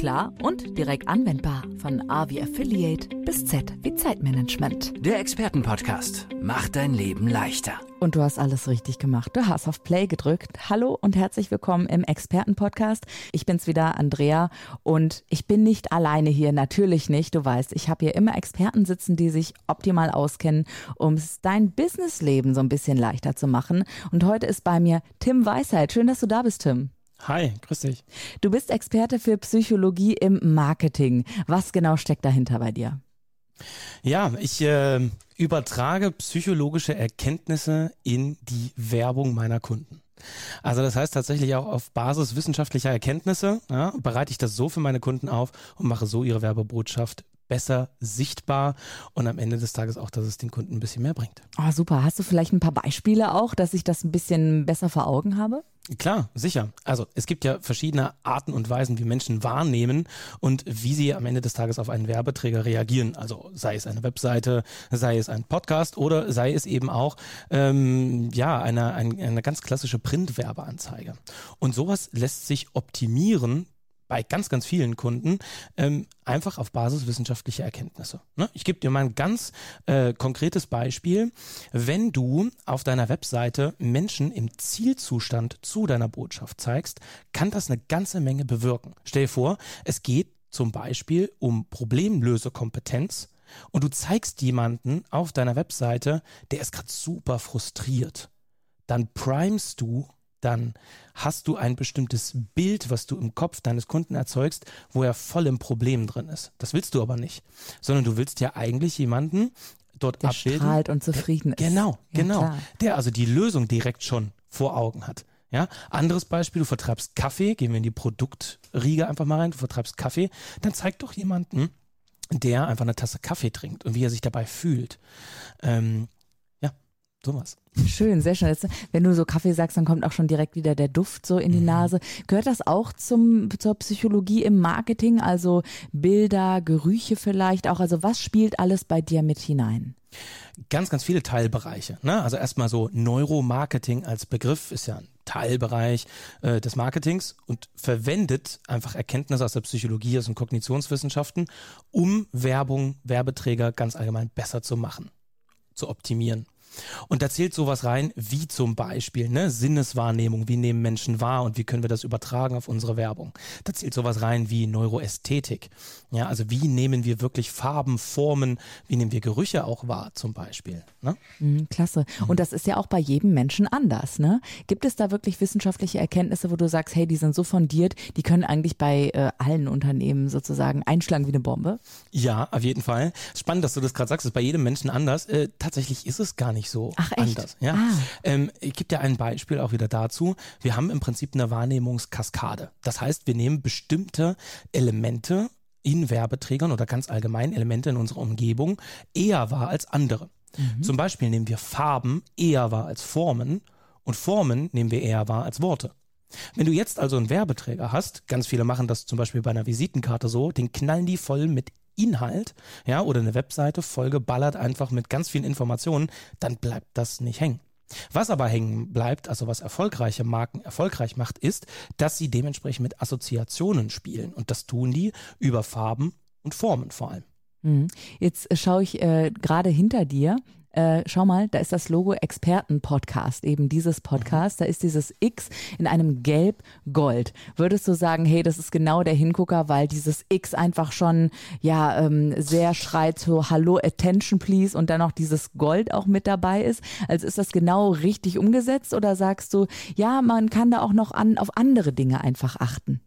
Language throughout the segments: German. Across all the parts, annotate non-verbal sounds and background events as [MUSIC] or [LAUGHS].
klar und direkt anwendbar. Von A wie Affiliate bis Z wie Zeitmanagement. Der Expertenpodcast macht dein Leben leichter. Und du hast alles richtig gemacht. Du hast auf Play gedrückt. Hallo und herzlich willkommen im Expertenpodcast. Ich bin's wieder, Andrea. Und ich bin nicht alleine hier, natürlich nicht. Du weißt, ich habe hier immer Experten sitzen, die sich optimal auskennen, um dein Businessleben so ein bisschen leichter zu machen. Und heute ist bei mir Tim Weisheit. Schön, dass du da bist, Tim. Hi, grüß dich. Du bist Experte für Psychologie im Marketing. Was genau steckt dahinter bei dir? Ja, ich äh, übertrage psychologische Erkenntnisse in die Werbung meiner Kunden. Also das heißt tatsächlich auch auf Basis wissenschaftlicher Erkenntnisse ja, bereite ich das so für meine Kunden auf und mache so ihre Werbebotschaft besser sichtbar und am Ende des Tages auch, dass es den Kunden ein bisschen mehr bringt. Ah, super. Hast du vielleicht ein paar Beispiele auch, dass ich das ein bisschen besser vor Augen habe? Klar, sicher. Also es gibt ja verschiedene Arten und Weisen, wie Menschen wahrnehmen und wie sie am Ende des Tages auf einen Werbeträger reagieren. Also sei es eine Webseite, sei es ein Podcast oder sei es eben auch ähm, ja eine, eine, eine ganz klassische Printwerbeanzeige. Und sowas lässt sich optimieren bei ganz, ganz vielen Kunden ähm, einfach auf Basis wissenschaftlicher Erkenntnisse. Ne? Ich gebe dir mal ein ganz äh, konkretes Beispiel. Wenn du auf deiner Webseite Menschen im Zielzustand zu deiner Botschaft zeigst, kann das eine ganze Menge bewirken. Stell dir vor, es geht zum Beispiel um Problemlösekompetenz und du zeigst jemanden auf deiner Webseite, der ist gerade super frustriert. Dann primest du dann hast du ein bestimmtes Bild, was du im Kopf deines Kunden erzeugst, wo er voll im Problem drin ist. Das willst du aber nicht, sondern du willst ja eigentlich jemanden dort der abbilden. strahlt und zufrieden der, genau, ist. Genau, genau. Der also die Lösung direkt schon vor Augen hat. Ja, anderes Beispiel, du vertreibst Kaffee, gehen wir in die Produktriege einfach mal rein, du vertreibst Kaffee, dann zeig doch jemanden, der einfach eine Tasse Kaffee trinkt und wie er sich dabei fühlt. Ähm, sowas. Schön, sehr schön. Jetzt, wenn du so Kaffee sagst, dann kommt auch schon direkt wieder der Duft so in die mhm. Nase. Gehört das auch zum, zur Psychologie im Marketing? Also Bilder, Gerüche vielleicht auch? Also was spielt alles bei dir mit hinein? Ganz, ganz viele Teilbereiche. Ne? Also erstmal so Neuromarketing als Begriff ist ja ein Teilbereich äh, des Marketings und verwendet einfach Erkenntnisse aus der Psychologie, aus den Kognitionswissenschaften, um Werbung, Werbeträger ganz allgemein besser zu machen, zu optimieren. Und da zählt sowas rein, wie zum Beispiel ne, Sinneswahrnehmung, wie nehmen Menschen wahr und wie können wir das übertragen auf unsere Werbung. Da zählt sowas rein wie Neuroästhetik. Ja, also wie nehmen wir wirklich Farben, Formen, wie nehmen wir Gerüche auch wahr zum Beispiel. Ne? Mhm, klasse. Und das ist ja auch bei jedem Menschen anders. Ne? Gibt es da wirklich wissenschaftliche Erkenntnisse, wo du sagst, hey, die sind so fundiert, die können eigentlich bei äh, allen Unternehmen sozusagen einschlagen wie eine Bombe? Ja, auf jeden Fall. Spannend, dass du das gerade sagst, ist bei jedem Menschen anders. Äh, tatsächlich ist es gar nicht nicht so Ach, anders. Ja? Ah. Ähm, ich gebe dir ein Beispiel auch wieder dazu. Wir haben im Prinzip eine Wahrnehmungskaskade. Das heißt, wir nehmen bestimmte Elemente in Werbeträgern oder ganz allgemein Elemente in unserer Umgebung eher wahr als andere. Mhm. Zum Beispiel nehmen wir Farben eher wahr als Formen und Formen nehmen wir eher wahr als Worte. Wenn du jetzt also einen Werbeträger hast, ganz viele machen das zum Beispiel bei einer Visitenkarte so, den knallen die voll mit Inhalt, ja, oder eine Webseite vollgeballert einfach mit ganz vielen Informationen, dann bleibt das nicht hängen. Was aber hängen bleibt, also was erfolgreiche Marken erfolgreich macht, ist, dass sie dementsprechend mit Assoziationen spielen. Und das tun die über Farben und Formen vor allem. Mhm. Jetzt schaue ich äh, gerade hinter dir äh, schau mal, da ist das Logo Experten-Podcast, eben dieses Podcast. Da ist dieses X in einem Gelb-Gold. Würdest du sagen, hey, das ist genau der Hingucker, weil dieses X einfach schon ja ähm, sehr schreit so Hallo, Attention, please und dann noch dieses Gold auch mit dabei ist? Also ist das genau richtig umgesetzt oder sagst du, ja, man kann da auch noch an, auf andere Dinge einfach achten?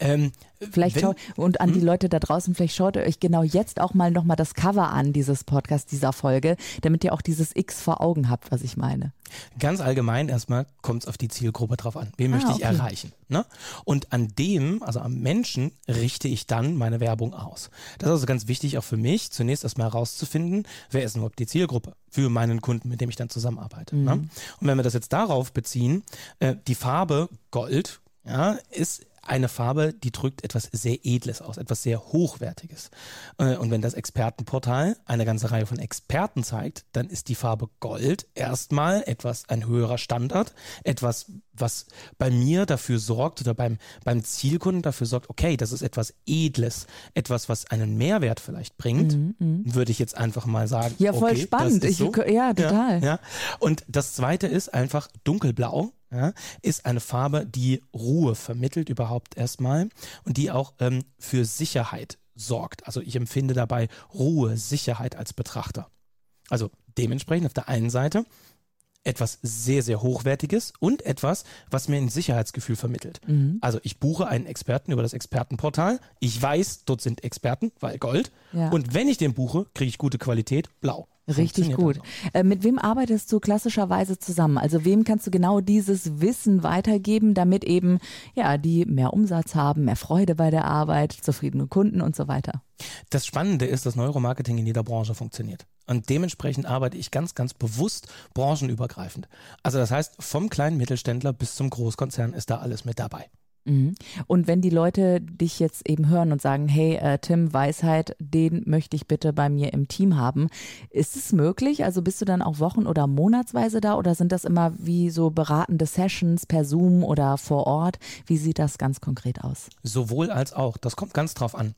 Ähm, vielleicht wenn, und an die hm? Leute da draußen, vielleicht schaut ihr euch genau jetzt auch mal nochmal das Cover an, dieses Podcast, dieser Folge, damit ihr auch dieses X vor Augen habt, was ich meine. Ganz allgemein erstmal kommt es auf die Zielgruppe drauf an. Wen ah, möchte ich okay. erreichen? Ne? Und an dem, also am Menschen, richte ich dann meine Werbung aus. Das ist also ganz wichtig auch für mich, zunächst erstmal herauszufinden, wer ist überhaupt die Zielgruppe für meinen Kunden, mit dem ich dann zusammenarbeite. Ne? Mhm. Ne? Und wenn wir das jetzt darauf beziehen, äh, die Farbe Gold ja, ist eine Farbe, die drückt etwas sehr Edles aus, etwas sehr Hochwertiges. Äh, und wenn das Expertenportal eine ganze Reihe von Experten zeigt, dann ist die Farbe Gold erstmal etwas ein höherer Standard, etwas, was bei mir dafür sorgt oder beim, beim Zielkunden dafür sorgt, okay, das ist etwas Edles, etwas, was einen Mehrwert vielleicht bringt, mhm, mhm. würde ich jetzt einfach mal sagen. Ja, voll okay, spannend. Ich, so. Ja, total. Ja, ja. Und das zweite ist einfach dunkelblau ja, ist eine Farbe, die Ruhe vermittelt überhaupt erstmal und die auch ähm, für Sicherheit sorgt. Also ich empfinde dabei Ruhe, Sicherheit als Betrachter. Also dementsprechend auf der einen Seite etwas sehr, sehr Hochwertiges und etwas, was mir ein Sicherheitsgefühl vermittelt. Mhm. Also ich buche einen Experten über das Expertenportal. Ich weiß, dort sind Experten, weil Gold. Ja. Und wenn ich den buche, kriege ich gute Qualität, blau. Richtig gut. Äh, mit wem arbeitest du klassischerweise zusammen? Also wem kannst du genau dieses Wissen weitergeben, damit eben ja die mehr Umsatz haben, mehr Freude bei der Arbeit, zufriedene Kunden und so weiter? Das Spannende ist, dass Neuromarketing in jeder Branche funktioniert. Und dementsprechend arbeite ich ganz, ganz bewusst branchenübergreifend. Also das heißt, vom kleinen Mittelständler bis zum Großkonzern ist da alles mit dabei. Mhm. Und wenn die Leute dich jetzt eben hören und sagen, hey, äh, Tim, Weisheit, den möchte ich bitte bei mir im Team haben, ist es möglich? Also bist du dann auch wochen- oder monatsweise da oder sind das immer wie so beratende Sessions per Zoom oder vor Ort? Wie sieht das ganz konkret aus? Sowohl als auch. Das kommt ganz drauf an.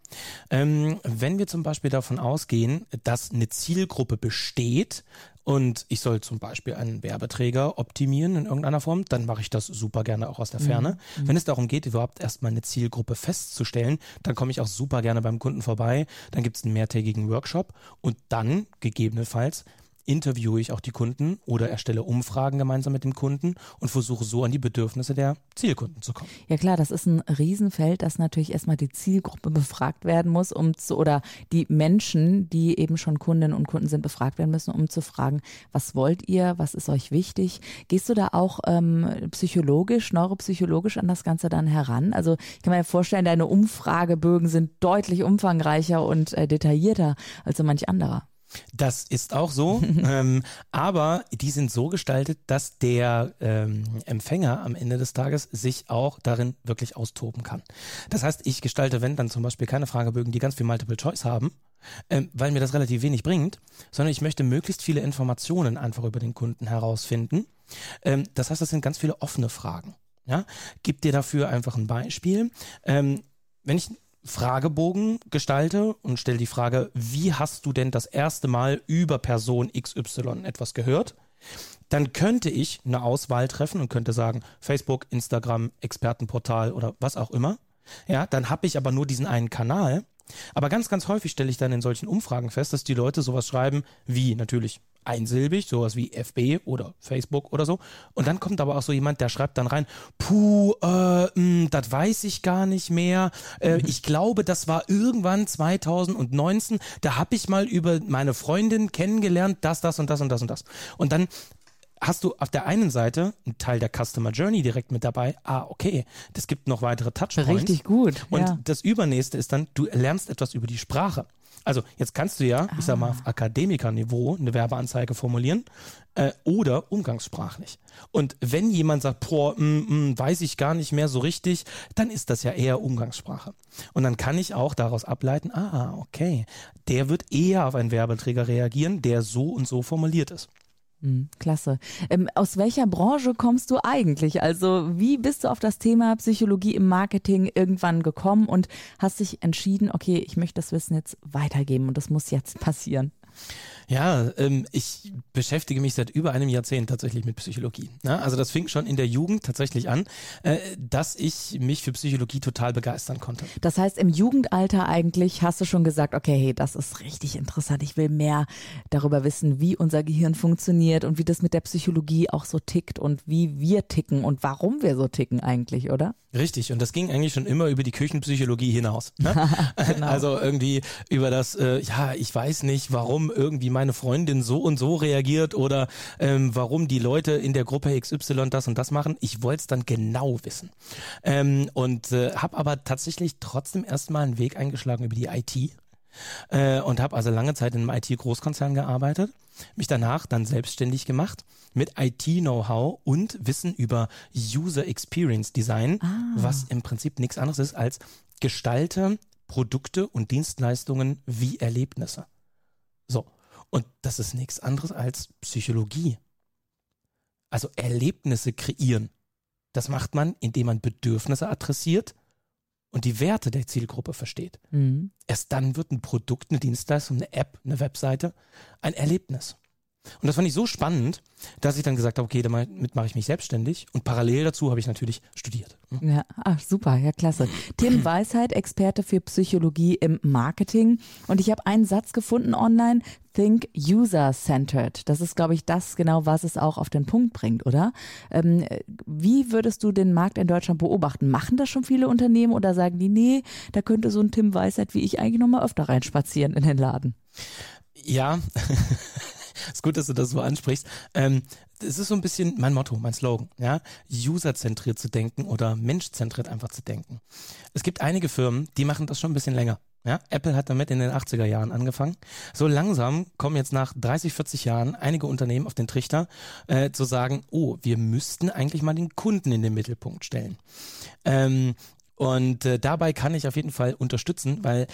Ähm, wenn wir zum Beispiel davon ausgehen, dass eine Zielgruppe besteht, und ich soll zum Beispiel einen Werbeträger optimieren in irgendeiner Form, dann mache ich das super gerne auch aus der Ferne. Mhm. Wenn es darum geht, überhaupt erstmal eine Zielgruppe festzustellen, dann komme ich auch super gerne beim Kunden vorbei. Dann gibt es einen mehrtägigen Workshop und dann gegebenenfalls interviewe ich auch die Kunden oder erstelle Umfragen gemeinsam mit dem Kunden und versuche so an die Bedürfnisse der Zielkunden zu kommen. Ja klar, das ist ein Riesenfeld, dass natürlich erstmal die Zielgruppe [LAUGHS] befragt werden muss, um zu, oder die Menschen, die eben schon Kundinnen und Kunden sind, befragt werden müssen, um zu fragen, was wollt ihr, was ist euch wichtig? Gehst du da auch ähm, psychologisch, neuropsychologisch an das Ganze dann heran? Also ich kann mir vorstellen, deine Umfragebögen sind deutlich umfangreicher und äh, detaillierter als so manch anderer. Das ist auch so, [LAUGHS] ähm, aber die sind so gestaltet, dass der ähm, Empfänger am Ende des Tages sich auch darin wirklich austoben kann. Das heißt, ich gestalte, wenn dann zum Beispiel keine Fragebögen, die ganz viel Multiple Choice haben, ähm, weil mir das relativ wenig bringt, sondern ich möchte möglichst viele Informationen einfach über den Kunden herausfinden. Ähm, das heißt, das sind ganz viele offene Fragen. Ja, gib dir dafür einfach ein Beispiel. Ähm, wenn ich Fragebogen gestalte und stelle die Frage, wie hast du denn das erste Mal über Person XY etwas gehört? Dann könnte ich eine Auswahl treffen und könnte sagen, Facebook, Instagram, Expertenportal oder was auch immer. Ja, dann habe ich aber nur diesen einen Kanal. Aber ganz, ganz häufig stelle ich dann in solchen Umfragen fest, dass die Leute sowas schreiben wie natürlich einsilbig, sowas wie FB oder Facebook oder so. Und dann kommt aber auch so jemand, der schreibt dann rein, puh, äh, hm, das weiß ich gar nicht mehr. Äh, mhm. Ich glaube, das war irgendwann 2019. Da habe ich mal über meine Freundin kennengelernt, das, das und das und das und das. Und dann hast du auf der einen Seite einen Teil der Customer Journey direkt mit dabei. Ah, okay, es gibt noch weitere Touchpoints. Richtig gut. Und ja. das Übernächste ist dann, du lernst etwas über die Sprache. Also jetzt kannst du ja, ah. ich sag mal, ah. auf Akademikerniveau eine Werbeanzeige formulieren äh, oder umgangssprachlich. Und wenn jemand sagt, boah, mm, mm, weiß ich gar nicht mehr so richtig, dann ist das ja eher Umgangssprache. Und dann kann ich auch daraus ableiten, ah, okay, der wird eher auf einen Werbeträger reagieren, der so und so formuliert ist. Hm, klasse. Ähm, aus welcher Branche kommst du eigentlich? Also wie bist du auf das Thema Psychologie im Marketing irgendwann gekommen und hast dich entschieden, okay, ich möchte das Wissen jetzt weitergeben und das muss jetzt passieren? Ja, ähm, ich beschäftige mich seit über einem Jahrzehnt tatsächlich mit Psychologie. Ne? Also das fing schon in der Jugend tatsächlich an, äh, dass ich mich für Psychologie total begeistern konnte. Das heißt, im Jugendalter eigentlich hast du schon gesagt, okay, hey, das ist richtig interessant. Ich will mehr darüber wissen, wie unser Gehirn funktioniert und wie das mit der Psychologie auch so tickt und wie wir ticken und warum wir so ticken eigentlich, oder? Richtig, und das ging eigentlich schon immer über die Küchenpsychologie hinaus. Ne? [LAUGHS] [LAUGHS] genau. Also irgendwie über das, äh, ja, ich weiß nicht, warum irgendwie meine Freundin so und so reagiert oder ähm, warum die Leute in der Gruppe XY das und das machen. Ich wollte es dann genau wissen. Ähm, und äh, habe aber tatsächlich trotzdem erstmal einen Weg eingeschlagen über die IT äh, und habe also lange Zeit in einem IT-Großkonzern gearbeitet, mich danach dann selbstständig gemacht mit IT-Know-how und Wissen über User Experience Design, Ah. was im Prinzip nichts anderes ist als gestalte Produkte und Dienstleistungen wie Erlebnisse. So. Und das ist nichts anderes als Psychologie. Also Erlebnisse kreieren. Das macht man, indem man Bedürfnisse adressiert und die Werte der Zielgruppe versteht. Mhm. Erst dann wird ein Produkt, eine Dienstleistung, eine App, eine Webseite ein Erlebnis. Und das fand ich so spannend, dass ich dann gesagt habe, okay, damit mache ich mich selbstständig und parallel dazu habe ich natürlich studiert. Ja, ach, super, ja, klasse. Tim [CLEARS THROAT] Weisheit, Experte für Psychologie im Marketing. Und ich habe einen Satz gefunden online, Think User-Centered. Das ist, glaube ich, das genau, was es auch auf den Punkt bringt, oder? Ähm, wie würdest du den Markt in Deutschland beobachten? Machen das schon viele Unternehmen oder sagen die, nee, da könnte so ein Tim Weisheit wie ich eigentlich nochmal öfter reinspazieren in den Laden? Ja, [LAUGHS] [LAUGHS] ist gut, dass du das so ansprichst. Ähm, es ist so ein bisschen mein Motto, mein Slogan, ja, userzentriert zu denken oder menschzentriert einfach zu denken. Es gibt einige Firmen, die machen das schon ein bisschen länger. Ja, Apple hat damit in den 80er Jahren angefangen. So langsam kommen jetzt nach 30, 40 Jahren einige Unternehmen auf den Trichter, äh, zu sagen, oh, wir müssten eigentlich mal den Kunden in den Mittelpunkt stellen. Ähm, und äh, dabei kann ich auf jeden Fall unterstützen, weil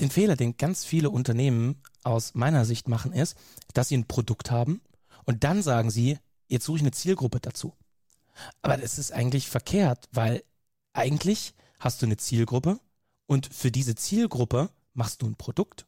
den Fehler, den ganz viele Unternehmen aus meiner Sicht machen, ist, dass sie ein Produkt haben und dann sagen sie, jetzt suche ich eine Zielgruppe dazu. Aber das ist eigentlich verkehrt, weil eigentlich hast du eine Zielgruppe und für diese Zielgruppe machst du ein Produkt.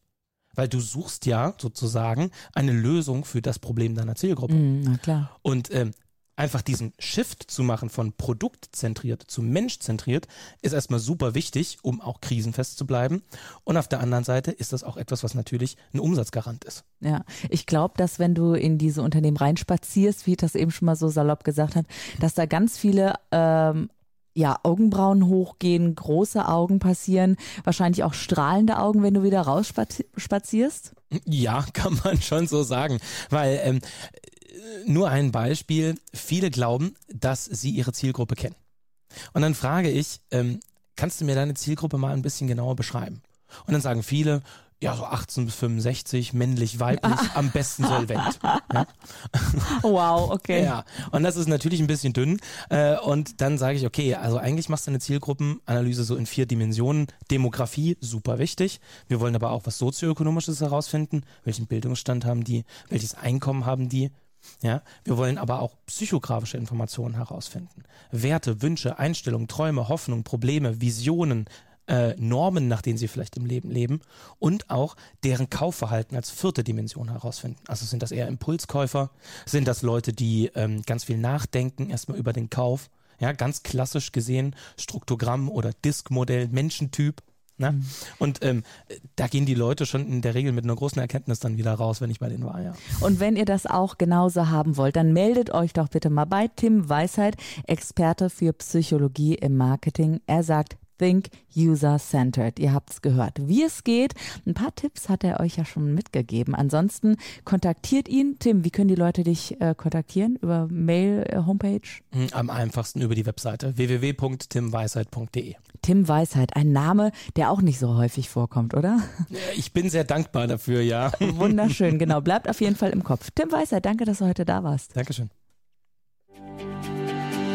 Weil du suchst ja sozusagen eine Lösung für das Problem deiner Zielgruppe. Mhm, na klar. Und ähm, einfach diesen Shift zu machen von produktzentriert zu menschzentriert ist erstmal super wichtig, um auch krisenfest zu bleiben. Und auf der anderen Seite ist das auch etwas, was natürlich ein Umsatzgarant ist. Ja, ich glaube, dass wenn du in diese Unternehmen reinspazierst, wie ich das eben schon mal so salopp gesagt hat, dass da ganz viele ähm, ja, Augenbrauen hochgehen, große Augen passieren, wahrscheinlich auch strahlende Augen, wenn du wieder rausspazierst. Ja, [LAUGHS] kann man schon so sagen. Weil ähm, nur ein Beispiel, viele glauben, dass sie ihre Zielgruppe kennen. Und dann frage ich, ähm, kannst du mir deine Zielgruppe mal ein bisschen genauer beschreiben? Und dann sagen viele, ja, so 18 bis 65, männlich, weiblich, [LAUGHS] am besten solvent. Ja? [LAUGHS] Wow, okay. Ja, und das ist natürlich ein bisschen dünn. Äh, und dann sage ich, okay, also eigentlich machst du eine Zielgruppenanalyse so in vier Dimensionen. Demografie, super wichtig. Wir wollen aber auch was sozioökonomisches herausfinden. Welchen Bildungsstand haben die? Welches Einkommen haben die? Ja, wir wollen aber auch psychografische Informationen herausfinden. Werte, Wünsche, Einstellungen, Träume, Hoffnung, Probleme, Visionen, äh, Normen, nach denen sie vielleicht im Leben leben und auch deren Kaufverhalten als vierte Dimension herausfinden. Also sind das eher Impulskäufer? Sind das Leute, die ähm, ganz viel nachdenken erstmal über den Kauf? Ja, ganz klassisch gesehen Struktogramm oder Diskmodell, Menschentyp. Ne? Und ähm, da gehen die Leute schon in der Regel mit einer großen Erkenntnis dann wieder raus, wenn ich bei denen war, ja. Und wenn ihr das auch genauso haben wollt, dann meldet euch doch bitte mal bei Tim Weisheit, Experte für Psychologie im Marketing. Er sagt, Think User Centered. Ihr habt es gehört, wie es geht. Ein paar Tipps hat er euch ja schon mitgegeben. Ansonsten kontaktiert ihn. Tim, wie können die Leute dich äh, kontaktieren? Über Mail, äh, Homepage? Hm, Am einfachsten über die Webseite www.timweisheit.de. Tim Weisheit, ein Name, der auch nicht so häufig vorkommt, oder? Ich bin sehr dankbar dafür, ja. Wunderschön, [LAUGHS] genau. Bleibt auf jeden Fall im Kopf. Tim Weisheit, danke, dass du heute da warst. Dankeschön.